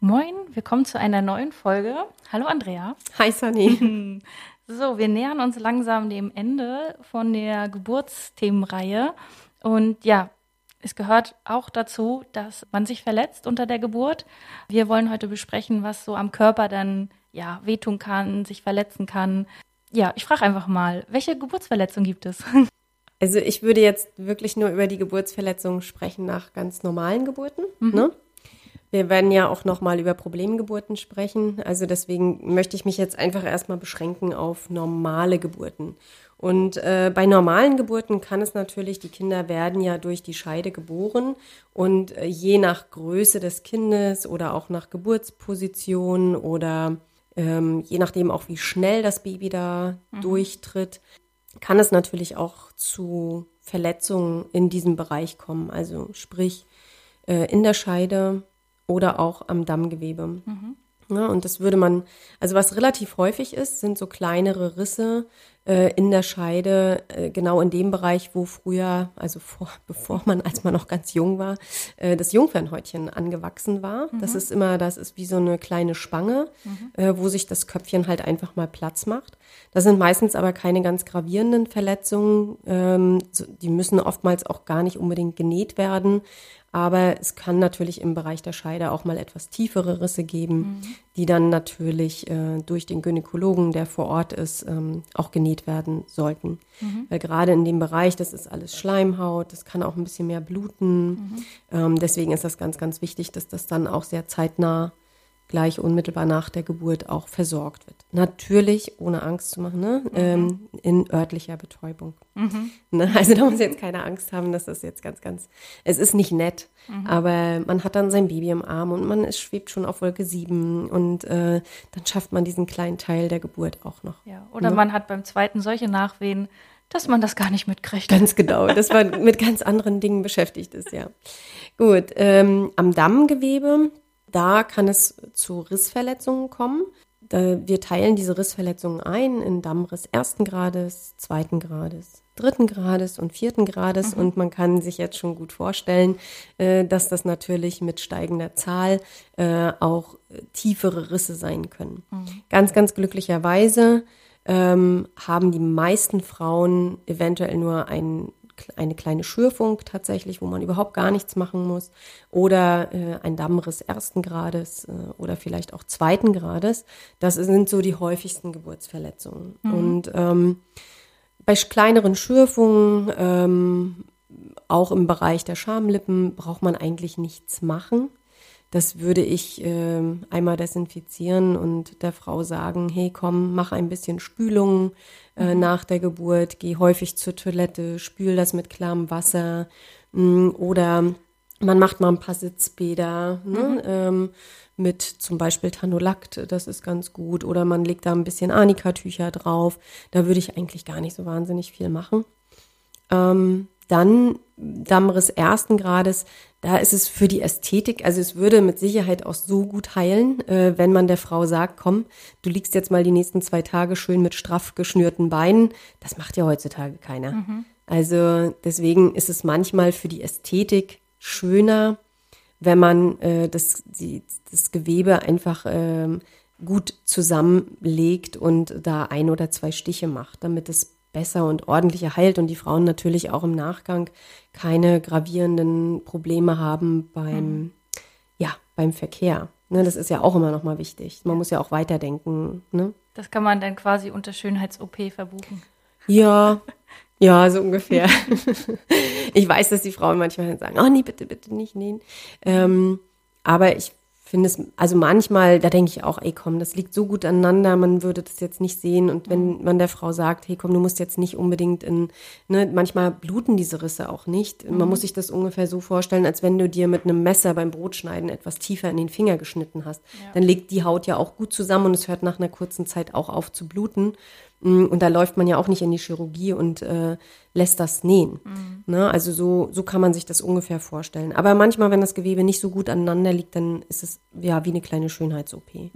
Moin, willkommen zu einer neuen Folge. Hallo Andrea. Hi Sunny. So, wir nähern uns langsam dem Ende von der Geburtsthemenreihe. Und ja, es gehört auch dazu, dass man sich verletzt unter der Geburt. Wir wollen heute besprechen, was so am Körper dann ja wehtun kann, sich verletzen kann. Ja, ich frage einfach mal, welche Geburtsverletzung gibt es? Also ich würde jetzt wirklich nur über die Geburtsverletzungen sprechen nach ganz normalen Geburten. Ne? Wir werden ja auch noch mal über Problemgeburten sprechen. Also deswegen möchte ich mich jetzt einfach erstmal beschränken auf normale Geburten. Und äh, bei normalen Geburten kann es natürlich, die Kinder werden ja durch die Scheide geboren und äh, je nach Größe des Kindes oder auch nach Geburtsposition oder ähm, je nachdem auch wie schnell das Baby da durchtritt, kann es natürlich auch zu Verletzungen in diesem Bereich kommen. Also sprich äh, in der Scheide oder auch am Dammgewebe. Ja, und das würde man, also was relativ häufig ist, sind so kleinere Risse äh, in der Scheide, äh, genau in dem Bereich, wo früher, also vor, bevor man, als man noch ganz jung war, äh, das Jungfernhäutchen angewachsen war. Das ist immer, das ist wie so eine kleine Spange, äh, wo sich das Köpfchen halt einfach mal Platz macht. Das sind meistens aber keine ganz gravierenden Verletzungen. Ähm, die müssen oftmals auch gar nicht unbedingt genäht werden. Aber es kann natürlich im Bereich der Scheide auch mal etwas tiefere Risse geben, die dann natürlich äh, durch den Gynäkologen, der vor Ort ist, ähm, auch genäht werden sollten. Weil gerade in dem Bereich, das ist alles Schleimhaut, das kann auch ein bisschen mehr bluten. Ähm, deswegen ist das ganz, ganz wichtig, dass das dann auch sehr zeitnah gleich unmittelbar nach der Geburt auch versorgt wird. Natürlich, ohne Angst zu machen, ne? ähm, in örtlicher Betäubung. Ne? Also da muss jetzt keine Angst haben, dass das jetzt ganz, ganz, es ist nicht nett, aber man hat dann sein Baby im Arm und man ist, schwebt schon auf Wolke 7 und äh, dann schafft man diesen kleinen Teil der Geburt auch noch. Ja, oder man hat beim zweiten solche Nachwehen, dass man das gar nicht mitkriegt. Ganz genau, dass man mit ganz anderen Dingen beschäftigt ist, ja. Gut, ähm, am Dammgewebe, da kann es zu Rissverletzungen kommen. Wir teilen diese Rissverletzungen ein in Dammriss ersten Grades, zweiten Grades, dritten Grades und vierten Grades. Und man kann sich jetzt schon gut vorstellen, äh, dass das natürlich mit steigender Zahl äh, auch tiefere Risse sein können. Ganz, ganz glücklicherweise ähm, haben die meisten Frauen eventuell nur ein, eine kleine Schürfung tatsächlich, wo man überhaupt gar nichts machen muss, oder äh, ein Dammriss ersten Grades äh, oder vielleicht auch zweiten Grades. Das sind so die häufigsten Geburtsverletzungen. Und ähm, bei kleineren Schürfungen, ähm, auch im Bereich der Schamlippen, braucht man eigentlich nichts machen. Das würde ich ähm, einmal desinfizieren und der Frau sagen, hey komm, mach ein bisschen Spülung äh, nach der Geburt, geh häufig zur Toilette, spül das mit klarem Wasser. Mm, oder man macht mal ein paar Sitzbäder ne, ähm, mit zum Beispiel Tanolakt, das ist ganz gut, oder man legt da ein bisschen Anika-Tücher drauf. Da würde ich eigentlich gar nicht so wahnsinnig viel machen. Ähm, dann Dammriss ersten Grades, da ist es für die Ästhetik, also es würde mit Sicherheit auch so gut heilen, äh, wenn man der Frau sagt, komm, du liegst jetzt mal die nächsten zwei Tage schön mit straff geschnürten Beinen. Das macht ja heutzutage keiner. Also deswegen ist es manchmal für die Ästhetik schöner, wenn man äh, das, die, das Gewebe einfach ähm, gut zusammenlegt und da ein oder zwei Stiche macht, damit es besser und ordentlicher heilt und die Frauen natürlich auch im Nachgang keine gravierenden Probleme haben beim, ja, beim Verkehr. Ne, das ist ja auch immer noch mal wichtig. Man muss ja auch weiterdenken. Ne? Das kann man dann quasi unter Schönheits-OP verbuchen. Ja, ja, so ungefähr. ich weiß, dass die Frauen manchmal sagen, oh nee, bitte, bitte nicht nähen. Ähm, aber ich finde es, also manchmal, da denke ich auch, ey komm, das liegt so gut aneinander, man würde das jetzt nicht sehen. Und wenn man der Frau sagt, hey komm, du musst jetzt nicht unbedingt in, ne, manchmal bluten diese Risse auch nicht. Man muss sich das ungefähr so vorstellen, als wenn du dir mit einem Messer beim Brotschneiden etwas tiefer in den Finger geschnitten hast. Dann legt die Haut ja auch gut zusammen und es hört nach einer kurzen Zeit auch auf zu bluten. Mm, Und da läuft man ja auch nicht in die Chirurgie und äh, lässt das nähen. Ne? Also so, so kann man sich das ungefähr vorstellen. Aber manchmal, wenn das Gewebe nicht so gut aneinander liegt, dann ist es ja wie eine kleine Schönheits-OP.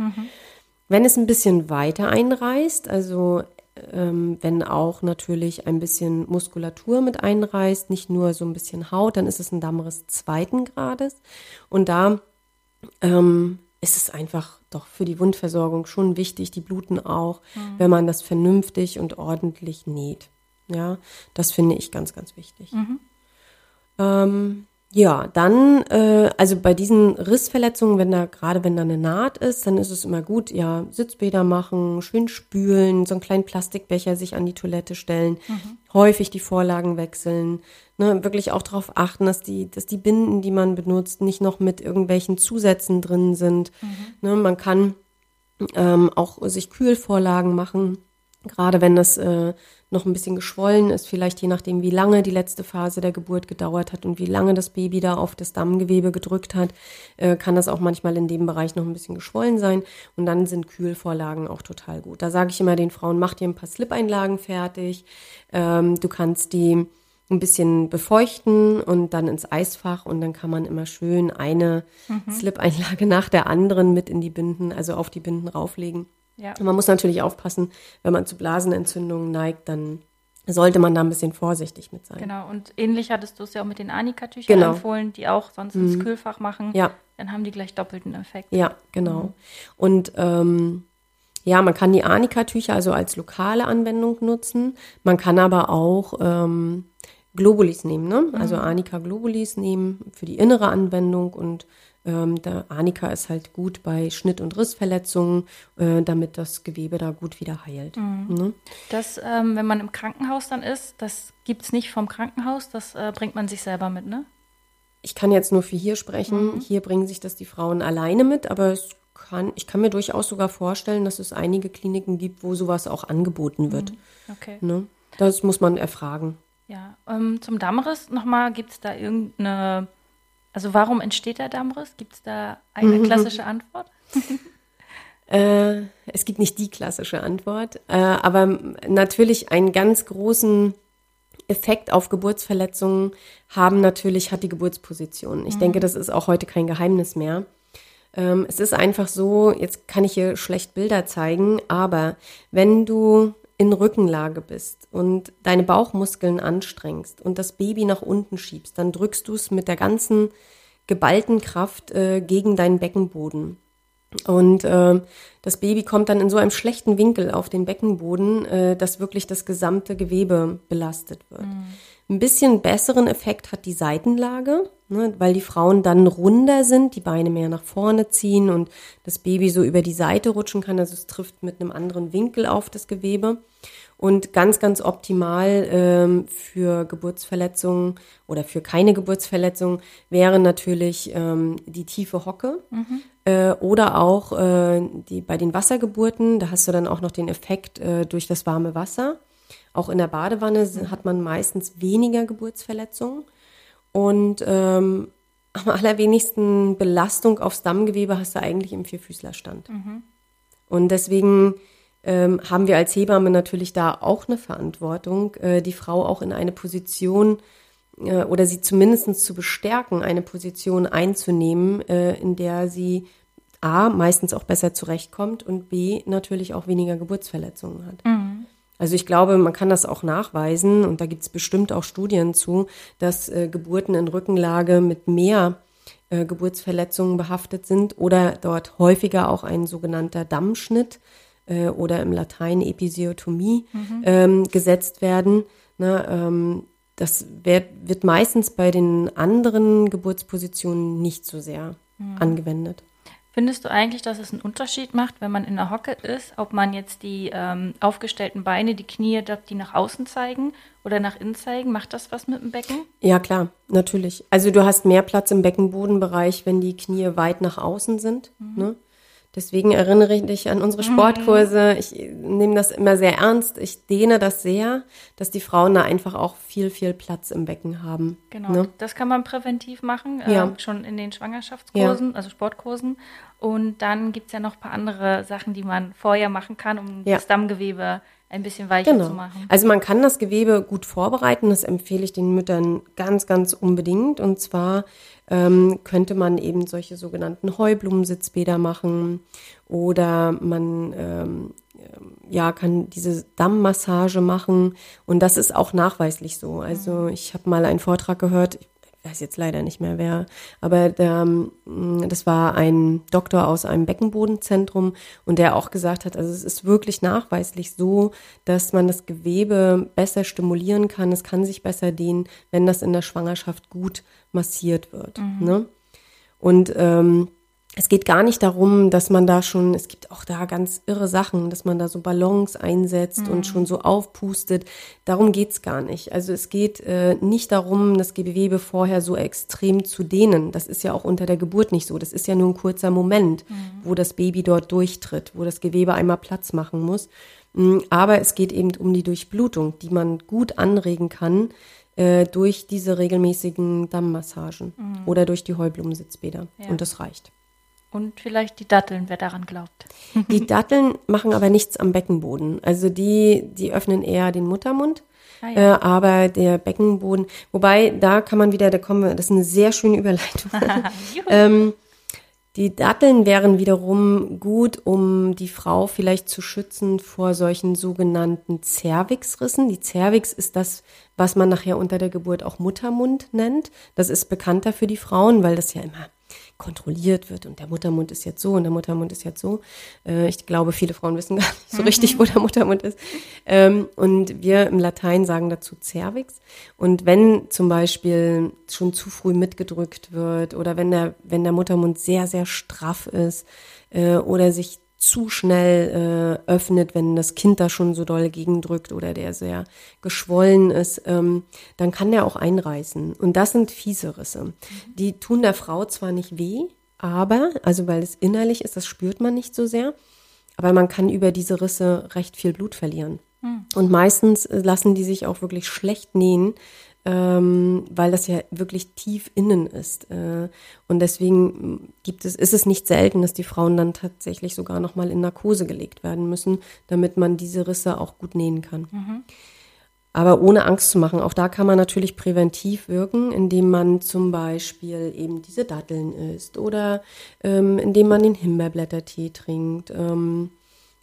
Wenn es ein bisschen weiter einreißt, also ähm, wenn auch natürlich ein bisschen Muskulatur mit einreißt, nicht nur so ein bisschen Haut, dann ist es ein Dammriss zweiten Grades. Und da ähm, ist es einfach doch für die Wundversorgung schon wichtig, die bluten auch, wenn man das vernünftig und ordentlich näht. Ja, das finde ich ganz, ganz wichtig. Ähm, ja, dann, äh, also bei diesen Rissverletzungen, wenn da, gerade wenn da eine Naht ist, dann ist es immer gut, ja, Sitzbäder machen, schön spülen, so einen kleinen Plastikbecher sich an die Toilette stellen, häufig die Vorlagen wechseln, ne, wirklich auch darauf achten, dass die, dass die Binden, die man benutzt, nicht noch mit irgendwelchen Zusätzen drin sind. Ne, man kann ähm, auch sich Kühlvorlagen machen, gerade wenn das äh, noch ein bisschen geschwollen ist, vielleicht je nachdem, wie lange die letzte Phase der Geburt gedauert hat und wie lange das Baby da auf das Dammgewebe gedrückt hat, äh, kann das auch manchmal in dem Bereich noch ein bisschen geschwollen sein. Und dann sind Kühlvorlagen auch total gut. Da sage ich immer den Frauen, mach dir ein paar Slip-Einlagen fertig. Ähm, du kannst die ein bisschen befeuchten und dann ins Eisfach und dann kann man immer schön eine Slip-Einlage nach der anderen mit in die Binden, also auf die Binden rauflegen. Ja. Und man muss natürlich aufpassen, wenn man zu Blasenentzündungen neigt, dann sollte man da ein bisschen vorsichtig mit sein. Genau, und ähnlich hattest du es ja auch mit den Anika-Tüchern Genau. empfohlen, die auch sonst ins Kühlfach machen. Ja. Dann haben die gleich doppelten Effekt. Ja, genau. Und ähm, ja, man kann die Arnika-Tücher also als lokale Anwendung nutzen. Man kann aber auch ähm, Globulis nehmen, ne? Also Arnika Globulis nehmen für die innere Anwendung und ähm, der Arnika ist halt gut bei Schnitt- und Rissverletzungen, äh, damit das Gewebe da gut wieder heilt. Ne? Das, ähm, wenn man im Krankenhaus dann ist, das gibt es nicht vom Krankenhaus, das äh, bringt man sich selber mit, ne? Ich kann jetzt nur für hier sprechen. Hier bringen sich das die Frauen alleine mit, aber es kann, ich kann mir durchaus sogar vorstellen, dass es einige Kliniken gibt, wo sowas auch angeboten wird. Okay. Ne? Das muss man erfragen. Ja, ähm, zum Dammriss nochmal, gibt es da irgendeine, also warum entsteht der Dammriss? Gibt es da eine klassische Antwort? Äh, es gibt nicht die klassische Antwort, äh, aber natürlich einen ganz großen Effekt auf Geburtsverletzungen haben natürlich, hat die Geburtsposition. Ich denke, das ist auch heute kein Geheimnis mehr. Ähm, es ist einfach so, jetzt kann ich hier schlecht Bilder zeigen, aber wenn du in Rückenlage bist und deine Bauchmuskeln anstrengst und das Baby nach unten schiebst, dann drückst du es mit der ganzen geballten Kraft äh, gegen deinen Beckenboden. Und äh, das Baby kommt dann in so einem schlechten Winkel auf den Beckenboden, äh, dass wirklich das gesamte Gewebe belastet wird. Ein bisschen besseren Effekt hat die Seitenlage, ne, weil die Frauen dann runder sind, die Beine mehr nach vorne ziehen und das Baby so über die Seite rutschen kann. Also es trifft mit einem anderen Winkel auf das Gewebe. Und ganz, ganz optimal ähm, für Geburtsverletzungen oder für keine Geburtsverletzung wäre natürlich ähm, die tiefe Hocke äh, oder auch äh, die, bei den Wassergeburten. Da hast du dann auch noch den Effekt äh, durch das warme Wasser. Auch in der Badewanne si- hat man meistens weniger Geburtsverletzungen. Und ähm, am allerwenigsten Belastung aufs Dammgewebe hast du eigentlich im Vierfüßlerstand. Und deswegen ähm, haben wir als Hebamme natürlich da auch eine Verantwortung, äh, die Frau auch in eine Position äh, oder sie zumindest zu bestärken, eine Position einzunehmen, äh, in der sie A, meistens auch besser zurechtkommt und B, natürlich auch weniger Geburtsverletzungen hat. Also ich glaube, man kann das auch nachweisen und da gibt es bestimmt auch Studien zu, dass äh, Geburten in Rückenlage mit mehr äh, Geburtsverletzungen behaftet sind oder dort häufiger auch ein sogenannter Dammschnitt äh, oder im Latein Episiotomie ähm, gesetzt werden. Ne, ähm, das wird, wird meistens bei den anderen Geburtspositionen nicht so sehr angewendet. Findest du eigentlich, dass es einen Unterschied macht, wenn man in der Hocke ist, ob man jetzt die ähm, aufgestellten Beine, die Knie, die nach außen zeigen oder nach innen zeigen? Macht das was mit dem Becken? Ja, klar, natürlich. Also du hast mehr Platz im Beckenbodenbereich, wenn die Knie weit nach außen sind. Mhm. Ne? Deswegen erinnere ich dich an unsere mhm. Sportkurse. Ich nehme das immer sehr ernst. Ich dehne das sehr, dass die Frauen da einfach auch viel, viel Platz im Becken haben. Genau. Ne? Das kann man präventiv machen, ja. äh, schon in den Schwangerschaftskursen, ja. also Sportkursen. Und dann gibt es ja noch ein paar andere Sachen, die man vorher machen kann, um ja. das Dammgewebe ein bisschen weicher genau. zu machen. Also man kann das Gewebe gut vorbereiten, das empfehle ich den Müttern ganz, ganz unbedingt. Und zwar ähm, könnte man eben solche sogenannten Heublumensitzbäder machen oder man ähm, ja, kann diese Dammmassage machen und das ist auch nachweislich so. Also mhm. ich habe mal einen Vortrag gehört, weiß jetzt leider nicht mehr wer, aber der, mm, das war ein Doktor aus einem Beckenbodenzentrum und der auch gesagt hat, also es ist wirklich nachweislich so, dass man das Gewebe besser stimulieren kann, es kann sich besser dehnen, wenn das in der Schwangerschaft gut massiert wird. Mhm. Ne? Und ähm, es geht gar nicht darum, dass man da schon, es gibt auch da ganz irre Sachen, dass man da so Ballons einsetzt mhm. und schon so aufpustet. Darum geht's gar nicht. Also es geht äh, nicht darum, das Gewebe vorher so extrem zu dehnen. Das ist ja auch unter der Geburt nicht so. Das ist ja nur ein kurzer Moment, mhm. wo das Baby dort durchtritt, wo das Gewebe einmal Platz machen muss. Mm, aber es geht eben um die Durchblutung, die man gut anregen kann äh, durch diese regelmäßigen Dammmassagen mhm. oder durch die Heublumensitzbäder. Ja. Und das reicht. Und vielleicht die Datteln, wer daran glaubt. Die Datteln machen aber nichts am Beckenboden. Also die, die öffnen eher den Muttermund. Ah, ja. äh, aber der Beckenboden, wobei da kann man wieder, da kommen wir, das ist eine sehr schöne Überleitung. ähm, die Datteln wären wiederum gut, um die Frau vielleicht zu schützen vor solchen sogenannten Cervixrissen. Die Cervix ist das, was man nachher unter der Geburt auch Muttermund nennt. Das ist bekannter für die Frauen, weil das ja immer kontrolliert wird und der Muttermund ist jetzt so und der Muttermund ist jetzt so. Äh, ich glaube, viele Frauen wissen gar nicht so mhm. richtig, wo der Muttermund ist. Ähm, und wir im Latein sagen dazu Cervix. Und wenn zum Beispiel schon zu früh mitgedrückt wird oder wenn der, wenn der Muttermund sehr, sehr straff ist äh, oder sich zu schnell äh, öffnet, wenn das Kind da schon so doll gegendrückt oder der sehr geschwollen ist, ähm, dann kann der auch einreißen. Und das sind fiese Risse. Mhm. Die tun der Frau zwar nicht weh, aber, also weil es innerlich ist, das spürt man nicht so sehr, aber man kann über diese Risse recht viel Blut verlieren. Mhm. Und meistens lassen die sich auch wirklich schlecht nähen, ähm, weil das ja wirklich tief innen ist. Äh, und deswegen gibt es, ist es nicht selten, dass die Frauen dann tatsächlich sogar nochmal in Narkose gelegt werden müssen, damit man diese Risse auch gut nähen kann. Mhm. Aber ohne Angst zu machen. Auch da kann man natürlich präventiv wirken, indem man zum Beispiel eben diese Datteln isst oder ähm, indem man den Himbeerblättertee trinkt. Ähm,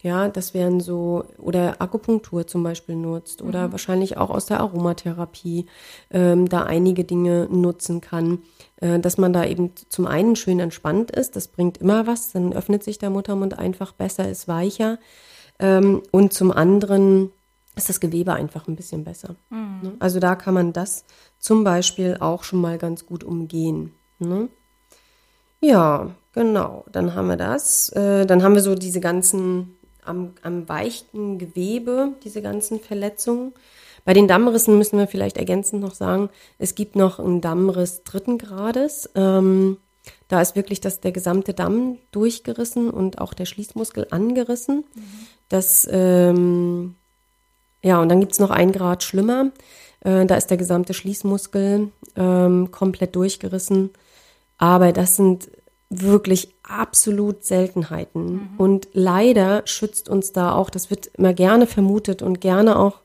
ja, das wären so, oder Akupunktur zum Beispiel nutzt oder mhm. wahrscheinlich auch aus der Aromatherapie ähm, da einige Dinge nutzen kann, äh, dass man da eben zum einen schön entspannt ist, das bringt immer was, dann öffnet sich der Muttermund einfach besser, ist weicher ähm, und zum anderen ist das Gewebe einfach ein bisschen besser. Mhm. Ne? Also da kann man das zum Beispiel auch schon mal ganz gut umgehen. Ne? Ja, genau, dann haben wir das. Äh, dann haben wir so diese ganzen am, am weichen Gewebe, diese ganzen Verletzungen. Bei den Dammrissen müssen wir vielleicht ergänzend noch sagen, es gibt noch einen Dammriss dritten Grades. Ähm, da ist wirklich das, der gesamte Damm durchgerissen und auch der Schließmuskel angerissen. Mhm. Das, ähm, ja, und dann gibt's noch ein Grad schlimmer. Äh, da ist der gesamte Schließmuskel ähm, komplett durchgerissen. Aber das sind wirklich absolut Seltenheiten. Mhm. Und leider schützt uns da auch, das wird immer gerne vermutet und gerne auch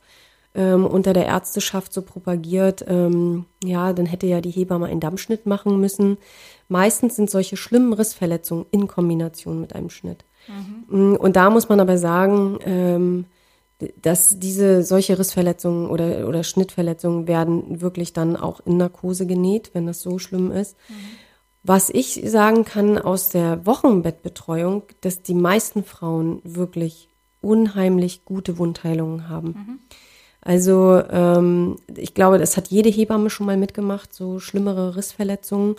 ähm, unter der Ärzteschaft so propagiert, ähm, ja, dann hätte ja die Hebamme einen Dammschnitt machen müssen. Meistens sind solche schlimmen Rissverletzungen in Kombination mit einem Schnitt. Mhm. Mm, und da muss man aber sagen, ähm, dass diese solche Rissverletzungen oder, oder Schnittverletzungen werden wirklich dann auch in Narkose genäht, wenn das so schlimm ist. Mhm. Was ich sagen kann aus der Wochenbettbetreuung, dass die meisten Frauen wirklich unheimlich gute Wundheilungen haben. Mhm. Also ähm, ich glaube, das hat jede Hebamme schon mal mitgemacht, so schlimmere Rissverletzungen.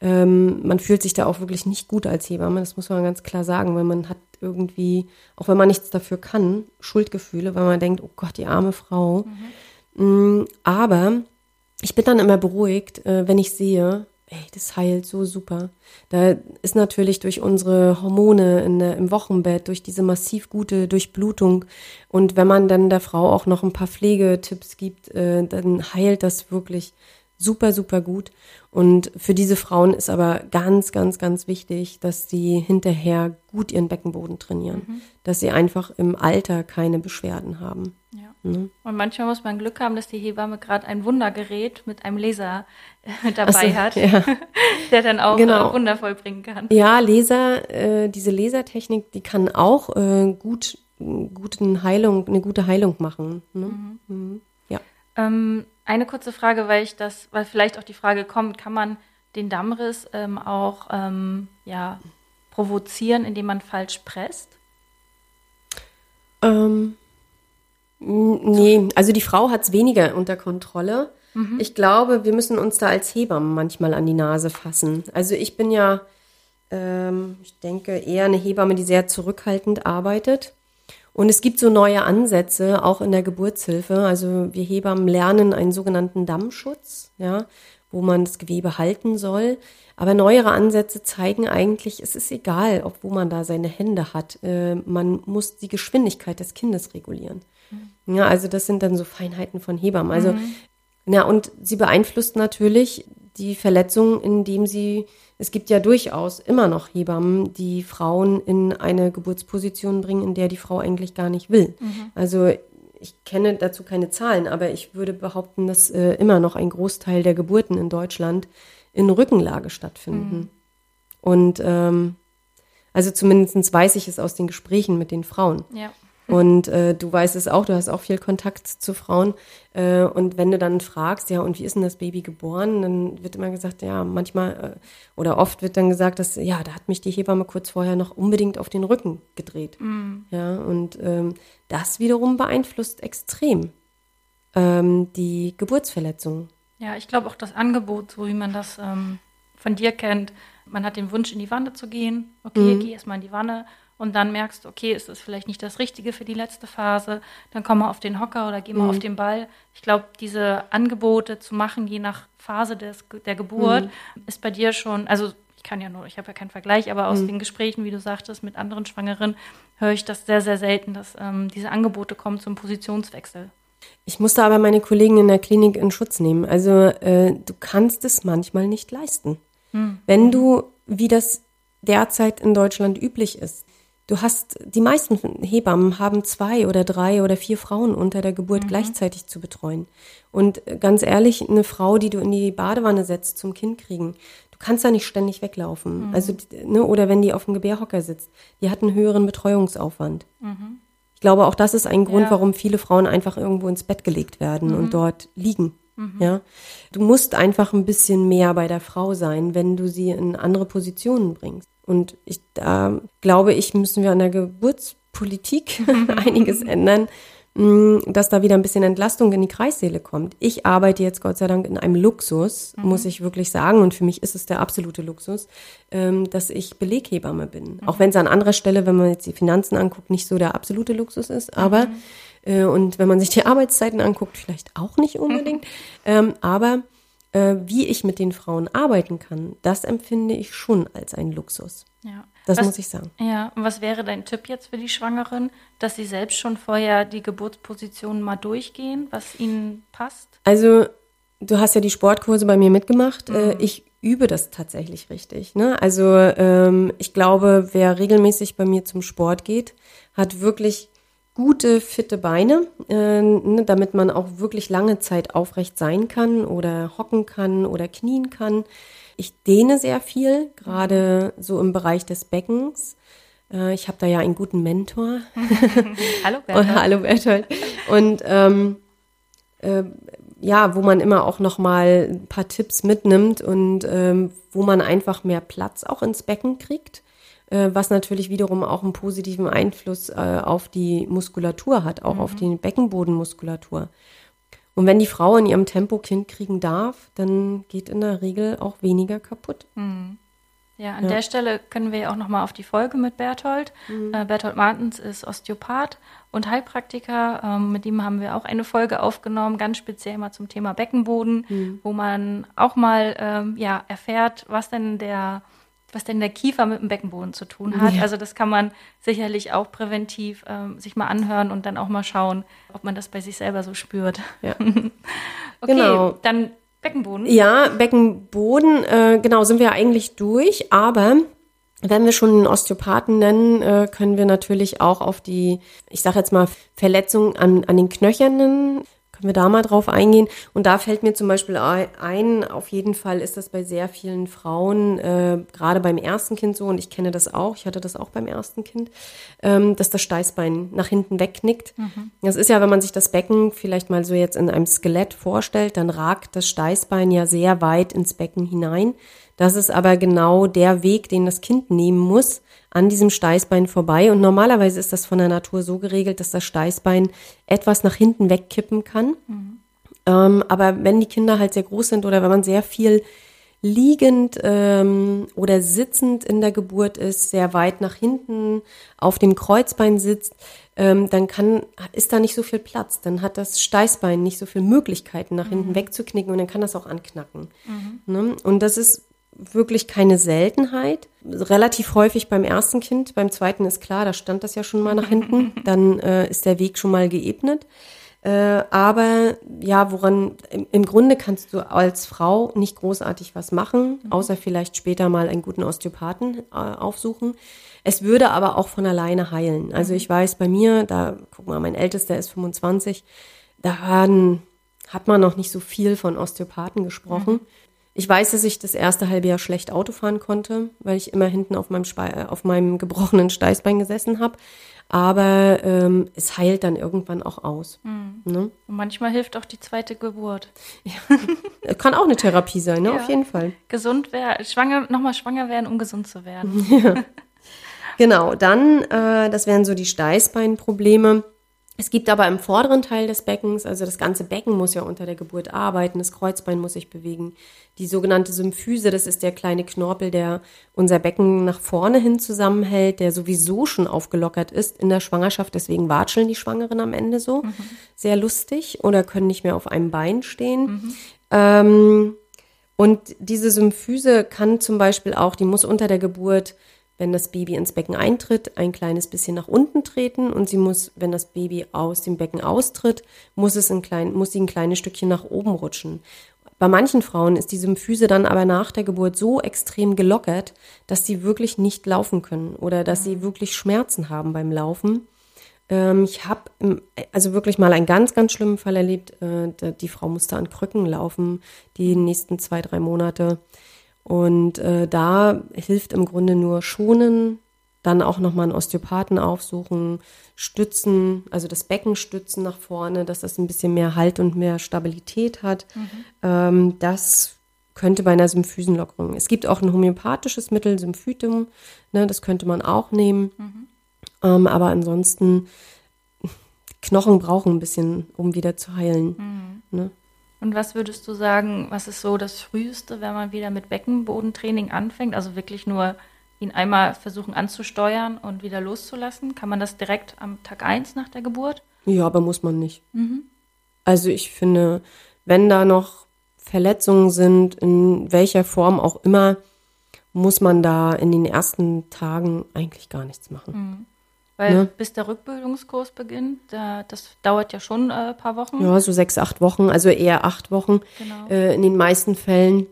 Ähm, man fühlt sich da auch wirklich nicht gut als Hebamme, das muss man ganz klar sagen, weil man hat irgendwie, auch wenn man nichts dafür kann, Schuldgefühle, weil man denkt, oh Gott, die arme Frau. Mhm. Aber ich bin dann immer beruhigt, äh, wenn ich sehe, ey, das heilt so super. Da ist natürlich durch unsere Hormone in im Wochenbett, durch diese massiv gute Durchblutung und wenn man dann der Frau auch noch ein paar Pflegetipps gibt, äh, dann heilt das wirklich super, super gut. Und für diese Frauen ist aber ganz, ganz, ganz wichtig, dass sie hinterher gut ihren Beckenboden trainieren, mhm. dass sie einfach im Alter keine Beschwerden haben. Mhm. Und manchmal muss man Glück haben, dass die Hebamme gerade ein Wundergerät mit einem Laser äh, dabei so, hat, ja. der dann auch genau. äh, Wunder vollbringen kann. Ja, Laser, äh, diese Lasertechnik, die kann auch äh, gut, guten Heilung, eine gute Heilung machen. Ne? Mhm. mhm. Ja. Ähm, eine kurze Frage, weil ich das, weil vielleicht auch die Frage kommt, kann man den Dammriss ähm, auch ähm, ja, provozieren, indem man falsch presst? Ähm, nee, also die Frau hat es weniger unter Kontrolle. Mhm. Ich glaube, wir müssen uns da als Hebammen manchmal an die Nase fassen. Also ich bin ja, ähm, ich denke, eher eine Hebamme, die sehr zurückhaltend arbeitet. Und es gibt so neue Ansätze, auch in der Geburtshilfe. Also wir Hebammen lernen einen sogenannten Dammschutz, ja, wo man das Gewebe halten soll. Aber neuere Ansätze zeigen eigentlich, es ist egal, ob wo man da seine Hände hat. Äh, man muss die Geschwindigkeit des Kindes regulieren. Ja, also das sind dann so Feinheiten von Hebammen. Also, mhm. ja, und sie beeinflusst natürlich die Verletzung, indem sie es gibt ja durchaus immer noch Hebammen, die Frauen in eine Geburtsposition bringen, in der die Frau eigentlich gar nicht will. Mhm. Also ich kenne dazu keine Zahlen, aber ich würde behaupten, dass äh, immer noch ein Großteil der Geburten in Deutschland in Rückenlage stattfinden. Mhm. Und ähm, also zumindest weiß ich es aus den Gesprächen mit den Frauen. Ja. Und äh, du weißt es auch, du hast auch viel Kontakt zu Frauen. Äh, und wenn du dann fragst, ja, und wie ist denn das Baby geboren, dann wird immer gesagt, ja, manchmal äh, oder oft wird dann gesagt, dass, ja, da hat mich die Hebamme kurz vorher noch unbedingt auf den Rücken gedreht. Mhm. Ja, und ähm, das wiederum beeinflusst extrem ähm, die Geburtsverletzung. Ja, ich glaube auch das Angebot, so wie man das ähm, von dir kennt, man hat den Wunsch, in die Wanne zu gehen. Okay, mhm. geh erstmal in die Wanne und dann merkst du, okay, es ist vielleicht nicht das Richtige für die letzte Phase, dann komm mal auf den Hocker oder geh mal mhm. auf den Ball. Ich glaube, diese Angebote zu machen, je nach Phase des, der Geburt, mhm. ist bei dir schon, also ich kann ja nur, ich habe ja keinen Vergleich, aber aus mhm. den Gesprächen, wie du sagtest, mit anderen Schwangeren, höre ich das sehr, sehr selten, dass ähm, diese Angebote kommen zum Positionswechsel. Ich musste aber meine Kollegen in der Klinik in Schutz nehmen. Also äh, du kannst es manchmal nicht leisten. Hm. Wenn du, wie das derzeit in Deutschland üblich ist, Du hast, die meisten Hebammen haben zwei oder drei oder vier Frauen unter der Geburt mhm. gleichzeitig zu betreuen. Und ganz ehrlich, eine Frau, die du in die Badewanne setzt zum Kind kriegen, du kannst da nicht ständig weglaufen. Mhm. Also, ne, oder wenn die auf dem Gebärhocker sitzt, die hat einen höheren Betreuungsaufwand. Mhm. Ich glaube, auch das ist ein Grund, ja. warum viele Frauen einfach irgendwo ins Bett gelegt werden und mhm. dort liegen. Mhm. Ja, du musst einfach ein bisschen mehr bei der Frau sein, wenn du sie in andere Positionen bringst. Und ich, da glaube ich, müssen wir an der Geburtspolitik einiges ändern, mm, dass da wieder ein bisschen Entlastung in die Kreissäle kommt. Ich arbeite jetzt Gott sei Dank in einem Luxus, mhm. muss ich wirklich sagen, und für mich ist es der absolute Luxus, ähm, dass ich Beleghebamme bin. Mhm. Auch wenn es an anderer Stelle, wenn man jetzt die Finanzen anguckt, nicht so der absolute Luxus ist, aber mhm. äh, und wenn man sich die Arbeitszeiten anguckt, vielleicht auch nicht unbedingt, ähm, aber äh, wie ich mit den Frauen arbeiten kann, das empfinde ich schon als einen Luxus. Ja. Das was, muss ich sagen. Ja, und was wäre dein Tipp jetzt für die Schwangeren, dass sie selbst schon vorher die Geburtspositionen mal durchgehen, was ihnen passt? Also, du hast ja die Sportkurse bei mir mitgemacht. Äh, mhm. Ich übe das tatsächlich richtig. Ne? Also, ähm, ich glaube, wer regelmäßig bei mir zum Sport geht, hat wirklich gute, fitte Beine, äh, ne, damit man auch wirklich lange Zeit aufrecht sein kann oder hocken kann oder knien kann. Ich dehne sehr viel, gerade so im Bereich des Beckens. Äh, ich habe da ja einen guten Mentor. hallo Bertolt. hallo Bertolt. Und ähm, äh, ja, wo man immer auch noch mal ein paar Tipps mitnimmt und ähm, wo man einfach mehr Platz auch ins Becken kriegt was natürlich wiederum auch einen positiven Einfluss äh, auf die Muskulatur hat, auch auf die Beckenbodenmuskulatur. Und wenn die Frau in ihrem Tempo Kind kriegen darf, dann geht in der Regel auch weniger kaputt. Ja, an der Stelle können wir ja auch nochmal auf die Folge mit Berthold. Äh, Berthold Martens ist Osteopath und Heilpraktiker. Ähm, mit ihm haben wir auch eine Folge aufgenommen, ganz speziell mal zum Thema Beckenboden, wo man auch mal ähm, ja, erfährt, was denn der was denn der Kiefer mit dem Beckenboden zu tun hat. Ja. Also das kann man sicherlich auch präventiv ähm, sich mal anhören und dann auch mal schauen, ob man das bei sich selber so spürt. Ja. Okay, Genau. dann Beckenboden. Ja, Beckenboden, äh, genau, sind wir eigentlich durch, aber wenn wir schon einen Osteopathen nennen, äh, können wir natürlich auch auf die, ich sage jetzt mal, Verletzungen an, an den Knöchern nennen. Können wir da mal drauf eingehen? Und da fällt mir zum Beispiel ei- ein, auf jeden Fall ist das bei sehr vielen Frauen, äh, gerade beim ersten Kind so, und ich kenne das auch, ich hatte das auch beim ersten Kind, ähm, dass das Steißbein nach hinten wegknickt. Das ist ja, wenn man sich das Becken vielleicht mal so jetzt in einem Skelett vorstellt, dann ragt das Steißbein ja sehr weit ins Becken hinein. Das ist aber genau der Weg, den das Kind nehmen muss, an diesem Steißbein vorbei. Und normalerweise ist das von der Natur so geregelt, dass das Steißbein etwas nach hinten wegkippen kann. Ähm, aber wenn die Kinder halt sehr groß sind oder wenn man sehr viel liegend ähm, oder sitzend in der Geburt ist, sehr weit nach hinten auf dem Kreuzbein sitzt, ähm, dann kann, ist da nicht so viel Platz. Dann hat das Steißbein nicht so viele Möglichkeiten, nach hinten wegzuknicken und dann kann das auch anknacken. Ne? Und das ist wirklich keine Seltenheit. Relativ häufig beim ersten Kind, beim zweiten ist klar, da stand das ja schon mal nach hinten, dann äh, ist der Weg schon mal geebnet. Äh, aber ja, woran im, im Grunde kannst du als Frau nicht großartig was machen, außer vielleicht später mal einen guten Osteopathen äh, aufsuchen. Es würde aber auch von alleine heilen. Also ich weiß bei mir, da guck mal, mein ältester ist 25, da waren, hat man noch nicht so viel von Osteopathen gesprochen. Ich weiß, dass ich das erste halbe Jahr schlecht Auto fahren konnte, weil ich immer hinten auf meinem, Spe äh, auf meinem gebrochenen Steißbein gesessen habe. Aber ähm, es heilt dann irgendwann auch aus. Ne? Und manchmal hilft auch die zweite Geburt. Kann auch eine Therapie sein, ne? Ja. auf jeden Fall. Gesund werden, schwanger, nochmal schwanger werden, um gesund zu werden. Genau, dann, äh, das wären so die Steißbeinprobleme. Es gibt aber im vorderen Teil des Beckens, also das ganze Becken muss ja unter der Geburt arbeiten, das Kreuzbein muss sich bewegen. Die sogenannte Symphyse, das ist der kleine Knorpel, der unser Becken nach vorne hin zusammenhält, der sowieso schon aufgelockert ist in der Schwangerschaft. Deswegen watscheln die Schwangeren am Ende so. Sehr lustig oder können nicht mehr auf einem Bein stehen. Ähm, und diese Symphyse kann zum Beispiel auch, die muss unter der Geburt, wenn das Baby ins Becken eintritt, ein kleines bisschen nach unten treten und sie muss, wenn das Baby aus dem Becken austritt, muss es ein klein, muss sie ein kleines Stückchen nach oben rutschen. Bei manchen Frauen ist die Symphyse dann aber nach der Geburt so extrem gelockert, dass sie wirklich nicht laufen können oder dass sie wirklich Schmerzen haben beim Laufen. Ähm, ich habe also wirklich mal einen ganz, ganz schlimmen Fall erlebt. Äh, die Frau musste an Krücken laufen die nächsten zwei, drei Monate. Und äh, da hilft im Grunde nur schonen, dann auch nochmal einen Osteopathen aufsuchen, stützen, also das Becken stützen nach vorne, dass das ein bisschen mehr Halt und mehr Stabilität hat. Ähm, das könnte bei einer Symphysenlockerung. Es gibt auch ein homöopathisches Mittel, Symphytum, ne, das könnte man auch nehmen. Ähm, aber ansonsten, Knochen brauchen ein bisschen, um wieder zu heilen. Ne? Und was würdest du sagen, was ist so das Früheste, wenn man wieder mit Beckenbodentraining anfängt? Also wirklich nur ihn einmal versuchen anzusteuern und wieder loszulassen? Kann man das direkt am Tag 1 nach der Geburt? Ja, aber muss man nicht. Also ich finde, wenn da noch Verletzungen sind, in welcher Form auch immer, muss man da in den ersten Tagen eigentlich gar nichts machen. Weil Ja. bis der Rückbildungskurs beginnt, da, das dauert ja schon äh, ein paar Wochen. Ja, so sechs, acht Wochen, also eher acht Wochen Genau. äh, in den meisten Fällen.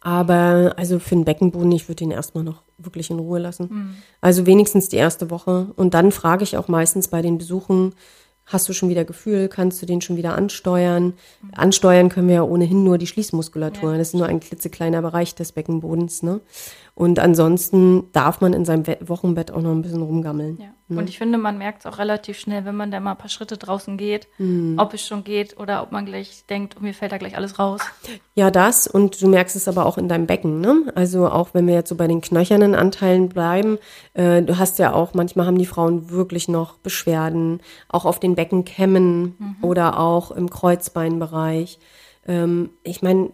Aber also für den Beckenboden, ich würde ihn erstmal noch wirklich in Ruhe lassen. Also wenigstens die erste Woche. Und dann frage ich auch meistens bei den Besuchen, hast du schon wieder Gefühl, kannst du den schon wieder ansteuern? Ansteuern können wir ja ohnehin nur die Schließmuskulatur. Ja. Das ist nur ein klitzekleiner Bereich des Beckenbodens. Ne? Und ansonsten darf man in seinem Wochenbett auch noch ein bisschen rumgammeln. Ja. Und ich finde, man merkt es auch relativ schnell, wenn man da mal ein paar Schritte draußen geht, ob es schon geht oder ob man gleich denkt, oh, mir fällt da gleich alles raus. Ja, das und du merkst es aber auch in deinem Becken, ne? Also auch wenn wir jetzt so bei den knöchernen Anteilen bleiben, äh, du hast ja auch, manchmal haben die Frauen wirklich noch Beschwerden, auch auf den Beckenkämmen oder auch im Kreuzbeinbereich. Ähm, ich meine,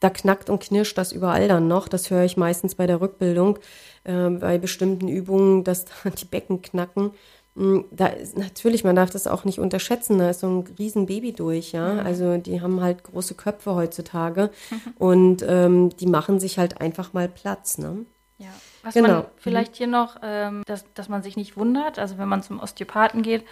da knackt und knirscht das überall dann noch. Das höre ich meistens bei der Rückbildung, äh, bei bestimmten Übungen, dass da die Becken knacken. Mm, Da ist natürlich, man darf das auch nicht unterschätzen, da ist so ein riesen Baby durch, ja. Also die haben halt große Köpfe heutzutage und ähm, die machen sich halt einfach mal Platz, ne? Ja. Was Genau. man vielleicht hier noch, ähm, dass, dass man sich nicht wundert, also wenn man zum Osteopathen geht,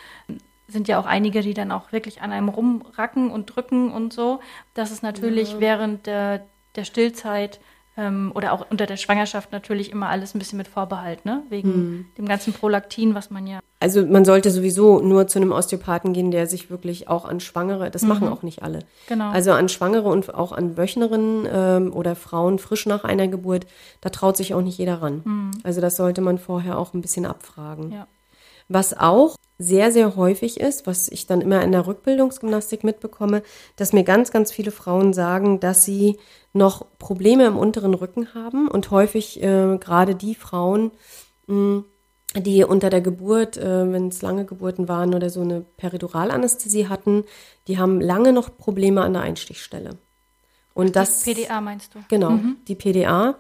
sind ja auch einige, die dann auch wirklich an einem rumracken und drücken und so. Das ist natürlich während der, der Stillzeit ähm, oder auch unter der Schwangerschaft natürlich immer alles ein bisschen mit Vorbehalt, ne? Wegen Hm. dem ganzen Prolaktin, was man ja. Also man sollte sowieso nur zu einem Osteopathen gehen, der sich wirklich auch an Schwangere, das machen auch nicht alle. Genau. Also an Schwangere und auch an Wöchnerinnen ähm, oder Frauen frisch nach einer Geburt, da traut sich auch nicht jeder ran. Also das sollte man vorher auch ein bisschen abfragen. Ja. Was auch sehr, sehr häufig ist, was ich dann immer in der Rückbildungsgymnastik mitbekomme, dass mir ganz, ganz viele Frauen sagen, dass sie noch Probleme im unteren Rücken haben und häufig äh, gerade die Frauen, mh, die unter der Geburt, äh, wenn es lange Geburten waren oder so eine Periduralanästhesie hatten, die haben lange noch Probleme an der Einstichstelle. Und das PDA meinst du? Genau, die PDA.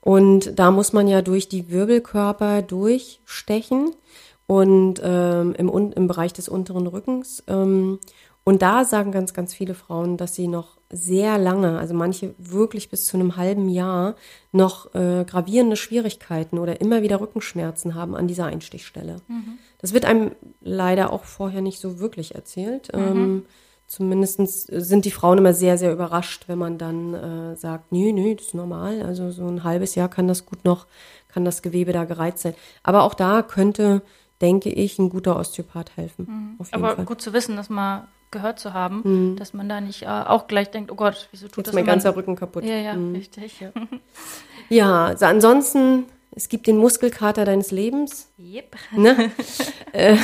Und da muss man ja durch die Wirbelkörper durchstechen und ähm, im, im Bereich des unteren Rückens. Ähm, und da sagen ganz, ganz viele Frauen, dass sie noch sehr lange, also manche wirklich bis zu einem halben Jahr, noch äh, gravierende Schwierigkeiten oder immer wieder Rückenschmerzen haben an dieser Einstichstelle. Das wird einem leider auch vorher nicht so wirklich erzählt. Ähm, Zumindest sind die Frauen immer sehr, sehr überrascht, wenn man dann äh, sagt, nö, nö, das ist normal. Also so ein halbes Jahr kann das gut noch, kann das Gewebe da gereizt sein. Aber auch da könnte, denke ich, ein guter Osteopath helfen. Auf jeden Aber Fall. gut zu wissen, dass mal gehört zu haben, dass man da nicht äh, auch gleich denkt, oh Gott, wieso tut Jetzt das mein ganzer Rücken kaputt. Ja, ja, richtig. Ja. Ja, also ansonsten, es gibt den Muskelkater deines Lebens. yep. Ne? äh,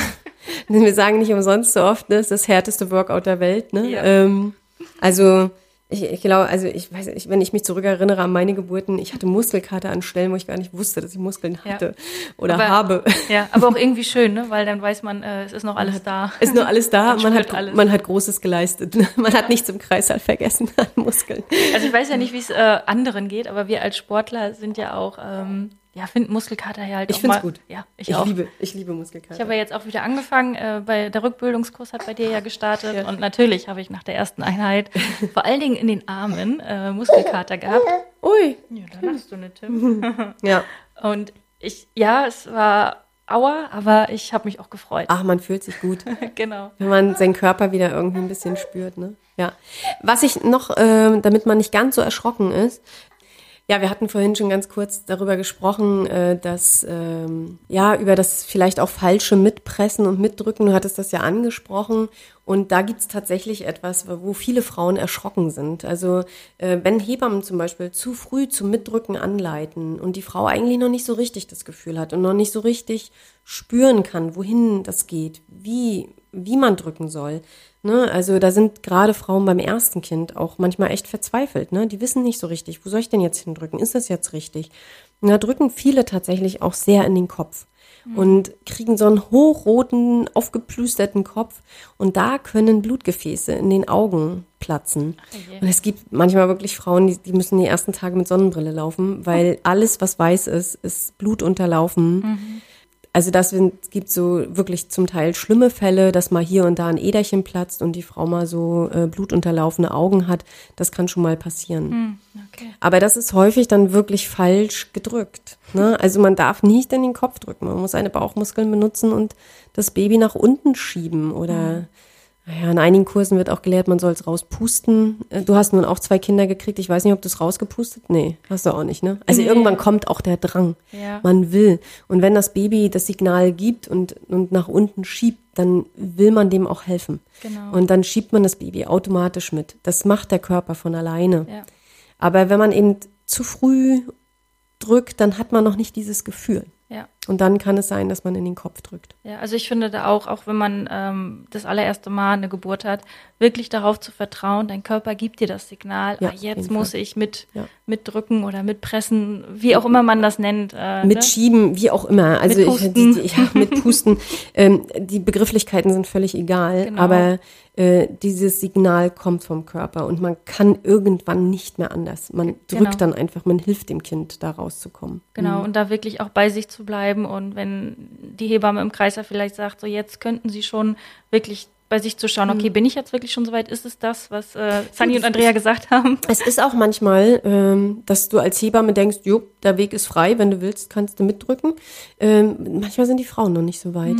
wir sagen nicht umsonst so oft, ne? es ist das härteste Workout der Welt. Ne? Ja. Ähm, also ich, ich glaube, also ich weiß nicht, wenn ich mich zurückerinnere an meine Geburten, ich hatte Muskelkater an Stellen, wo ich gar nicht wusste, dass ich Muskeln Ja. hatte oder Aber- habe. Ja, aber auch irgendwie schön, ne? weil dann weiß man, äh, es ist noch alles da. Ist nur alles da, Man man hat, alles. man hat Großes geleistet. Man hat nichts im Kreißsaal vergessen an Muskeln. Also ich weiß ja nicht, wie es äh, anderen geht, aber wir als Sportler sind ja auch, ähm, ja, finden Muskelkater ja halt Ich auch find's mal. gut. Ja, ich, Ich auch. liebe, ich liebe Muskelkater. Ich habe ja jetzt auch wieder angefangen, äh, bei der Rückbildungskurs hat bei dir ja gestartet Ja. und natürlich habe ich nach der ersten Einheit vor allen Dingen in den Armen äh, Muskelkater gehabt. Ui, Ja, da lachst du nicht, Tim. ja. Und ich, ja, es war Aua, aber ich habe mich auch gefreut. Ach, man fühlt sich gut. Genau. wenn man seinen Körper wieder irgendwie ein bisschen spürt, ne? Ja. Was ich noch, ähm, damit man nicht ganz so erschrocken ist, ja, wir hatten vorhin schon ganz kurz darüber gesprochen, äh, dass ähm, ja über das vielleicht auch falsche Mitpressen und Mitdrücken. Du hattest das ja angesprochen und da gibt's tatsächlich etwas, wo viele Frauen erschrocken sind. Also äh, wenn Hebammen zum Beispiel zu früh zum Mitdrücken anleiten und die Frau eigentlich noch nicht so richtig das Gefühl hat und noch nicht so richtig spüren kann, wohin das geht, wie wie man drücken soll. Ne? Also da sind gerade Frauen beim ersten Kind auch manchmal echt verzweifelt. Ne? Die wissen nicht so richtig, wo soll ich denn jetzt hindrücken? Ist das jetzt richtig? Und da drücken viele tatsächlich auch sehr in den Kopf und kriegen so einen hochroten, aufgeplüsterten Kopf. Und da können Blutgefäße in den Augen platzen. je. Und es gibt manchmal wirklich Frauen, die, die müssen die ersten Tage mit Sonnenbrille laufen, weil alles, was weiß ist, ist blutunterlaufen. Also das gibt so wirklich zum Teil schlimme Fälle, dass mal hier und da ein Äderchen platzt und die Frau mal so äh, blutunterlaufene Augen hat. Das kann schon mal passieren. Okay. Aber das ist häufig dann wirklich falsch gedrückt. Ne? Also man darf nicht in den Kopf drücken. Man muss seine Bauchmuskeln benutzen und das Baby nach unten schieben. Oder naja, in einigen Kursen wird auch gelehrt, man soll es rauspusten. Äh, Du hast nun auch zwei Kinder gekriegt. Ich weiß nicht, ob du es rausgepustet? Nee, hast du auch nicht, ne? Also Nee. irgendwann kommt auch der Drang. Ja. Man will. Und wenn das Baby das Signal gibt und, und nach unten schiebt, dann will man dem auch helfen. Genau. Und dann schiebt man das Baby automatisch mit. Das macht der Körper von alleine. Ja. Aber wenn man eben zu früh drückt, dann hat man noch nicht dieses Gefühl. Ja. Und dann kann es sein, dass man in den Kopf drückt. Ja, also ich finde da auch, auch wenn man ähm, das allererste Mal eine Geburt hat, wirklich darauf zu vertrauen, dein Körper gibt dir das Signal, Ja, ah, jetzt muss Fall. ich mit, Ja. mitdrücken oder mitpressen, wie auch immer man das nennt. Äh, ne? Mitschieben, wie auch immer. Also Mit ich, ja, mit Pusten. ähm, die Begrifflichkeiten sind völlig egal, Genau. aber äh, dieses Signal kommt vom Körper und man kann irgendwann nicht mehr anders. Man drückt Genau. dann einfach, man hilft dem Kind, da rauszukommen. Genau, und da wirklich auch bei sich zu bleiben. Und wenn die Hebamme im Kreiser vielleicht sagt, so jetzt könnten sie schon wirklich bei sich zu schauen, okay, bin ich jetzt wirklich schon soweit? Ist es das, was äh, Sunny und Andrea gesagt haben? Es ist auch manchmal, ähm, dass du als Hebamme denkst, jo, der Weg ist frei, wenn du willst, kannst du mitdrücken. Ähm, manchmal sind die Frauen noch nicht so weit.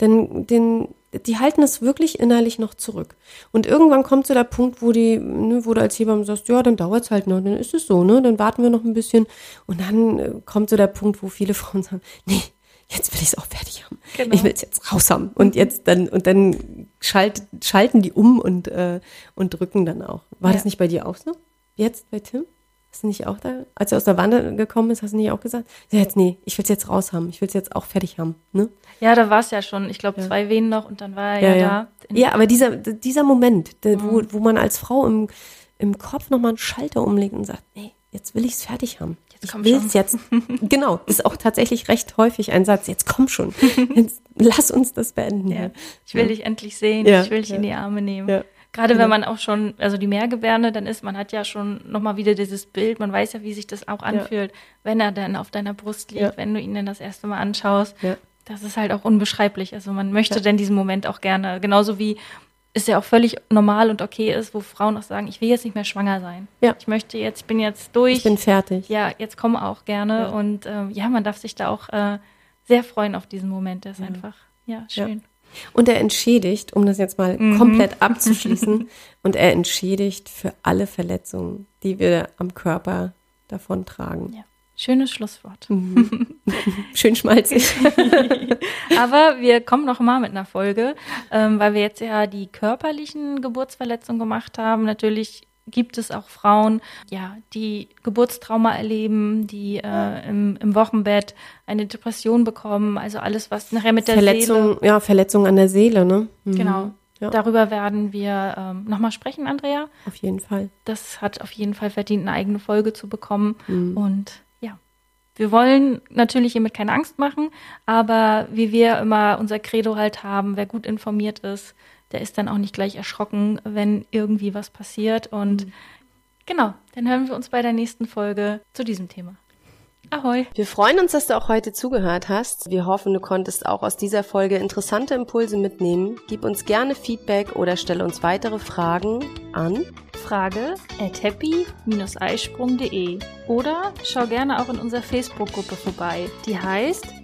Denn den, die halten es wirklich innerlich noch zurück. Und irgendwann kommt so der Punkt, wo die, ne, wo du als Hebamme sagst, ja, dann dauert's halt noch, dann ist es so, ne, dann warten wir noch ein bisschen. Und dann äh, kommt so der Punkt, wo viele Frauen sagen, nee, jetzt will ich es auch fertig haben. Genau. Ich will es jetzt raus haben. Und jetzt dann, und dann schalt, schalten die um und, äh, und drücken dann auch. War Ja. das nicht bei dir auch so? Jetzt bei Tim? Hast du nicht auch da, als er aus der Wanne gekommen ist, hast du nicht auch gesagt, ja, jetzt, nee, ich will es jetzt raus haben, ich will es jetzt auch fertig haben, ne? Ja, da war es ja schon, ich glaube, zwei Wehen noch und dann war er ja, da. In- Ja, aber dieser, dieser Moment, der, wo, wo man als Frau im, im Kopf nochmal einen Schalter umlegt und sagt, nee, jetzt will ich es fertig haben. Jetzt ich komm will schon. es jetzt. genau, ist auch tatsächlich recht häufig ein Satz. Jetzt komm schon. Jetzt lass uns das beenden. Ja. Ich will dich endlich sehen, Ja, ich will dich ja. in die Arme nehmen. Ja. Gerade wenn man auch schon, also die Mehrgebärde dann ist, man hat ja schon nochmal wieder dieses Bild, man weiß ja, wie sich das auch anfühlt, wenn er dann auf deiner Brust liegt, Ja. wenn du ihn dann das erste Mal anschaust. Ja. Das ist halt auch unbeschreiblich. Also man möchte Ja. denn diesen Moment auch gerne, genauso wie es ja auch völlig normal und okay ist, wo Frauen auch sagen, ich will jetzt nicht mehr schwanger sein. Ja. Ich möchte jetzt, ich bin jetzt durch. Ich bin fertig. ja, jetzt komm auch gerne. Ja. Und ähm, ja, man darf sich da auch äh, sehr freuen auf diesen Moment. Der ist einfach, ja, schön. Und er entschädigt, um das jetzt mal Mhm. komplett abzuschließen, und er entschädigt für alle Verletzungen, die wir am Körper davon tragen. Ja. Schönes Schlusswort. Schön schmalzig. Aber wir kommen noch mal mit einer Folge, ähm, weil wir jetzt ja die körperlichen Geburtsverletzungen gemacht haben. Natürlich gibt es auch Frauen, ja, die Geburtstrauma erleben, die äh, im, im Wochenbett eine Depression bekommen, also alles, was nachher mit der Verletzung, ja, Verletzung an der Seele, ne? Mhm. Seele. Genau. Ja. Darüber werden wir ähm, nochmal sprechen, Andrea. Auf jeden Fall. Das hat auf jeden Fall verdient, eine eigene Folge zu bekommen. Mhm. Und ja, wir wollen natürlich hiermit keine Angst machen, aber wie wir immer unser Credo halt haben, wer gut informiert ist, der ist dann auch nicht gleich erschrocken, wenn irgendwie was passiert. Und genau, dann hören wir uns bei der nächsten Folge zu diesem Thema. Ahoi! Wir freuen uns, dass du auch heute zugehört hast. Wir hoffen, du konntest auch aus dieser Folge interessante Impulse mitnehmen. Gib uns gerne Feedback oder stelle uns weitere Fragen an. Frage at happy-eisprung.de oder schau gerne auch in unserer Facebook-Gruppe vorbei. Die heißt